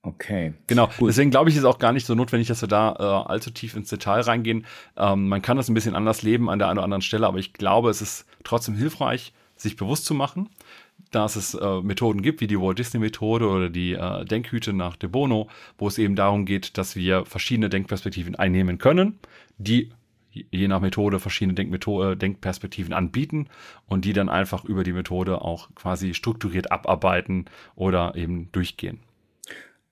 Okay. Genau. Gut. Deswegen glaube ich, ist auch gar nicht so notwendig, dass wir da äh, allzu tief ins Detail reingehen. Ähm, man kann das ein bisschen anders leben an der einen oder anderen Stelle, aber ich glaube, es ist trotzdem hilfreich, sich bewusst zu machen, dass es äh, Methoden gibt, wie die Walt Disney Methode oder die äh, Denkhüte nach De Bono, wo es eben darum geht, dass wir verschiedene Denkperspektiven einnehmen können, die je nach Methode verschiedene Denkmethode, Denkperspektiven anbieten und die dann einfach über die Methode auch quasi strukturiert abarbeiten oder eben durchgehen.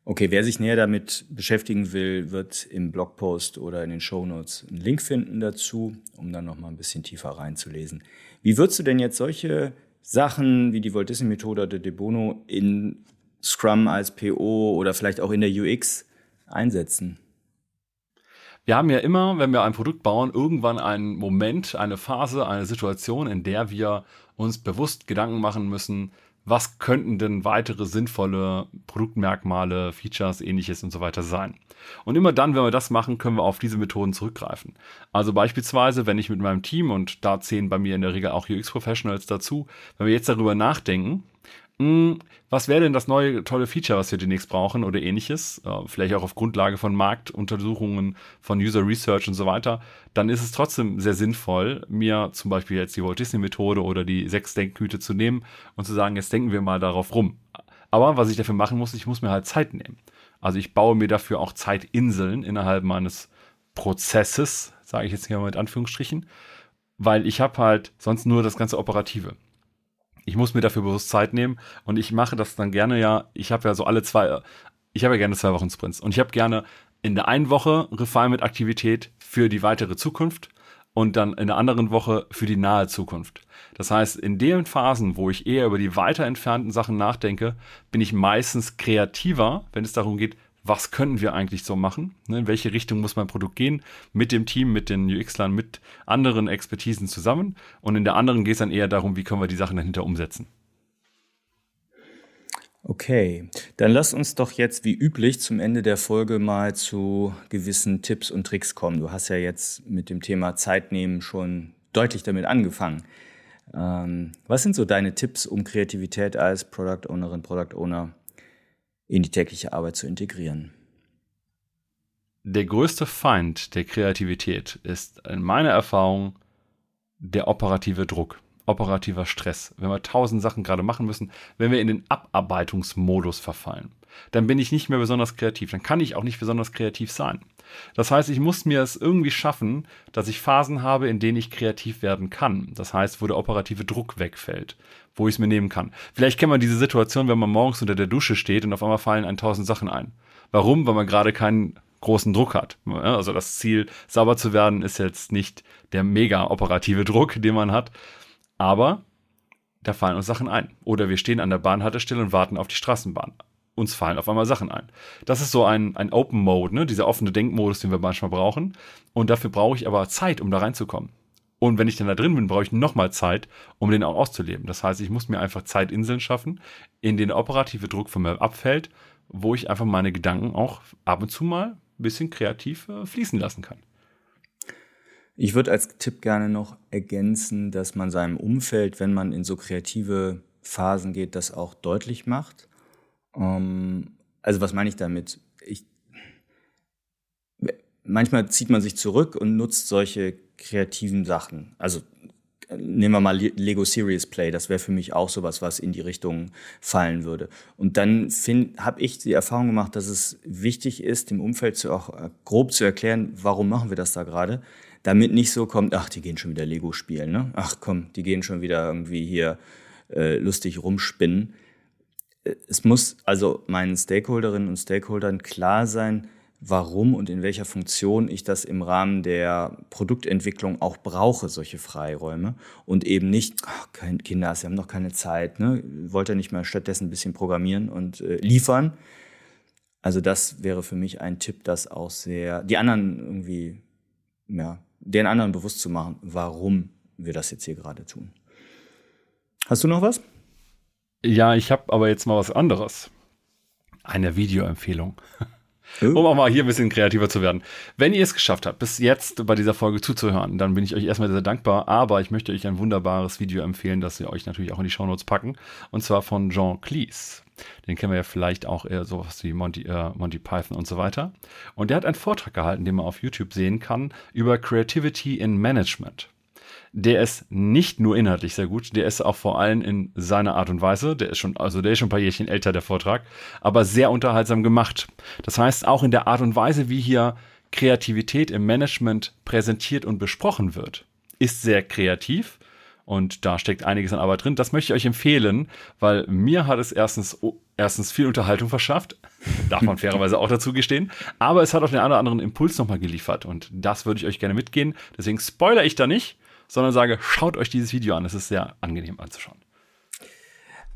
Okay, wer sich näher damit beschäftigen will, wird im Blogpost oder in den Shownotes einen Link finden dazu, um dann nochmal ein bisschen tiefer reinzulesen. Wie würdest du denn jetzt solche Sachen wie die Walt Disney Methode oder De Bono in Scrum als PO oder vielleicht auch in der UX einsetzen? Wir haben ja immer, wenn wir ein Produkt bauen, irgendwann einen Moment, eine Phase, eine Situation, in der wir uns bewusst Gedanken machen müssen, was könnten denn weitere sinnvolle Produktmerkmale, Features, ähnliches und so weiter sein. Und immer dann, wenn wir das machen, können wir auf diese Methoden zurückgreifen. Also beispielsweise, wenn ich mit meinem Team, und da zählen bei mir in der Regel auch UX-Professionals dazu, wenn wir jetzt darüber nachdenken, was wäre denn das neue tolle Feature, was wir demnächst brauchen oder ähnliches, äh, vielleicht auch auf Grundlage von Marktuntersuchungen, von User Research und so weiter, dann ist es trotzdem sehr sinnvoll, mir zum Beispiel jetzt die Walt Disney Methode oder die sechs Denkhüte zu nehmen und zu sagen, jetzt denken wir mal darauf rum. Aber was ich dafür machen muss, ich muss mir halt Zeit nehmen. Also ich baue mir dafür auch Zeitinseln innerhalb meines Prozesses, sage ich jetzt hier mal mit Anführungsstrichen, weil ich habe halt sonst nur das ganze Operative ich muss mir dafür bewusst Zeit nehmen und ich mache das dann gerne ja, ich habe ja so alle zwei, ich habe ja gerne zwei Wochen Sprints und ich habe gerne in der einen Woche Refinement-Aktivität für die weitere Zukunft und dann in der anderen Woche für die nahe Zukunft. Das heißt, in den Phasen, wo ich eher über die weiter entfernten Sachen nachdenke, bin ich meistens kreativer, wenn es darum geht, was können wir eigentlich so machen? Ne, in welche Richtung muss mein Produkt gehen? Mit dem Team, mit den UX-Lern, mit anderen Expertisen zusammen. Und in der anderen geht es dann eher darum, wie können wir die Sachen dahinter umsetzen. Okay, dann lass uns doch jetzt wie üblich zum Ende der Folge mal zu gewissen Tipps und Tricks kommen. Du hast ja jetzt mit dem Thema Zeit nehmen schon deutlich damit angefangen. Ähm, was sind so deine Tipps, um Kreativität als Product Ownerin, Product Owner in die tägliche Arbeit zu integrieren. Der größte Feind der Kreativität ist in meiner Erfahrung der operative Druck, operativer Stress. Wenn wir tausend Sachen gerade machen müssen, wenn wir in den Abarbeitungsmodus verfallen, dann bin ich nicht mehr besonders kreativ. Dann kann ich auch nicht besonders kreativ sein. Das heißt, ich muss mir es irgendwie schaffen, dass ich Phasen habe, in denen ich kreativ werden kann. Das heißt, wo der operative Druck wegfällt, wo ich es mir nehmen kann. Vielleicht kennt man diese Situation, wenn man morgens unter der Dusche steht und auf einmal fallen ein tausend Sachen ein. Warum? Weil man gerade keinen großen Druck hat. Also das Ziel, sauber zu werden, ist jetzt nicht der mega operative Druck, den man hat. Aber da fallen uns Sachen ein. Oder wir stehen an der Bahnhaltestelle und warten auf die Straßenbahn. Uns fallen auf einmal Sachen ein. Das ist so ein, ein Open Mode, ne? dieser offene Denkmodus, den wir manchmal brauchen. Und dafür brauche ich aber Zeit, um da reinzukommen. Und wenn ich dann da drin bin, brauche ich nochmal Zeit, um den auch auszuleben. Das heißt, ich muss mir einfach Zeitinseln schaffen, in denen der operative Druck von mir abfällt, wo ich einfach meine Gedanken auch ab und zu mal ein bisschen kreativ äh, fließen lassen kann. Ich würde als Tipp gerne noch ergänzen, dass man seinem Umfeld, wenn man in so kreative Phasen geht, das auch deutlich macht. Ähm, also was meine ich damit? Ich, manchmal zieht man sich zurück und nutzt solche kreativen Sachen. Also nehmen wir mal Lego Serious Play, das wäre für mich auch sowas, was in die Richtung fallen würde. Und dann habe ich die Erfahrung gemacht, dass es wichtig ist, dem Umfeld zu auch äh, grob zu erklären, warum machen wir das da gerade, damit nicht so kommt, ach, die gehen schon wieder Lego spielen, ne? Ach komm, die gehen schon wieder irgendwie hier äh, lustig rumspinnen. Äh, es muss also meinen Stakeholderinnen und Stakeholdern klar sein, warum und in welcher Funktion ich das im Rahmen der Produktentwicklung auch brauche, solche Freiräume. Und eben nicht, ach, Kinder, sie haben noch keine Zeit, ne? wollt ihr nicht mal stattdessen ein bisschen programmieren und äh, liefern. Also das wäre für mich ein Tipp, das auch sehr, die anderen irgendwie, ja, den anderen bewusst zu machen, warum wir das jetzt hier gerade tun. Hast du noch was? Ja, ich habe aber jetzt mal was anderes. Eine Videoempfehlung. Um auch mal hier ein bisschen kreativer zu werden. Wenn ihr es geschafft habt, bis jetzt bei dieser Folge zuzuhören, dann bin ich euch erstmal sehr dankbar. Aber ich möchte euch ein wunderbares Video empfehlen, das wir euch natürlich auch in die Shownotes packen. Und zwar von Jean Cleese. Den kennen wir ja vielleicht auch eher sowas wie Monty, äh, Monty Python und so weiter. Und der hat einen Vortrag gehalten, den man auf YouTube sehen kann, über Creativity in Management der ist nicht nur inhaltlich sehr gut, der ist auch vor allem in seiner Art und Weise, der ist schon, also der ist schon ein paar Jährchen älter, der Vortrag, aber sehr unterhaltsam gemacht. Das heißt, auch in der Art und Weise, wie hier Kreativität im Management präsentiert und besprochen wird, ist sehr kreativ. Und da steckt einiges an Arbeit drin. Das möchte ich euch empfehlen, weil mir hat es erstens, erstens viel Unterhaltung verschafft. Darf man *laughs* fairerweise auch dazu gestehen. Aber es hat auch den einen oder anderen Impuls nochmal geliefert. Und das würde ich euch gerne mitgehen. Deswegen spoiler ich da nicht sondern sage, schaut euch dieses Video an. Es ist sehr angenehm anzuschauen.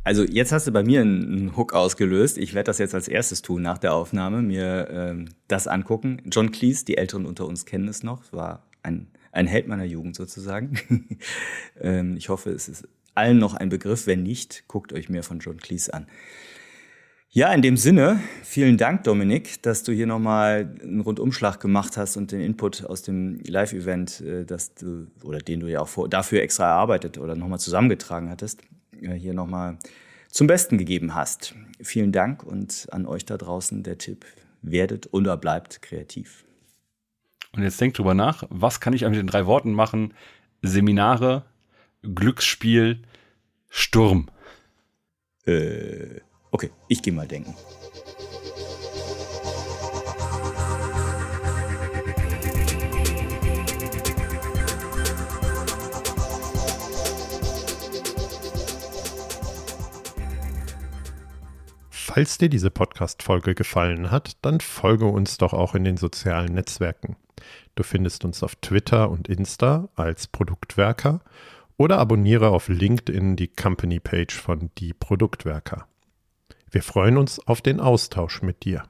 Also jetzt hast du bei mir einen Hook ausgelöst. Ich werde das jetzt als erstes tun nach der Aufnahme, mir ähm, das angucken. John Cleese, die Älteren unter uns kennen es noch, war ein, ein Held meiner Jugend sozusagen. *laughs* ähm, ich hoffe, es ist allen noch ein Begriff. Wenn nicht, guckt euch mehr von John Cleese an. Ja, in dem Sinne, vielen Dank, Dominik, dass du hier nochmal einen Rundumschlag gemacht hast und den Input aus dem Live-Event, äh, dass du, oder den du ja auch vor, dafür extra erarbeitet oder nochmal zusammengetragen hattest, äh, hier nochmal zum Besten gegeben hast. Vielen Dank und an euch da draußen der Tipp, werdet oder bleibt kreativ. Und jetzt denkt drüber nach, was kann ich mit den drei Worten machen? Seminare, Glücksspiel, Sturm. Äh. Okay, ich gehe mal denken. Falls dir diese Podcast-Folge gefallen hat, dann folge uns doch auch in den sozialen Netzwerken. Du findest uns auf Twitter und Insta als Produktwerker oder abonniere auf LinkedIn die Company-Page von Die Produktwerker. Wir freuen uns auf den Austausch mit dir.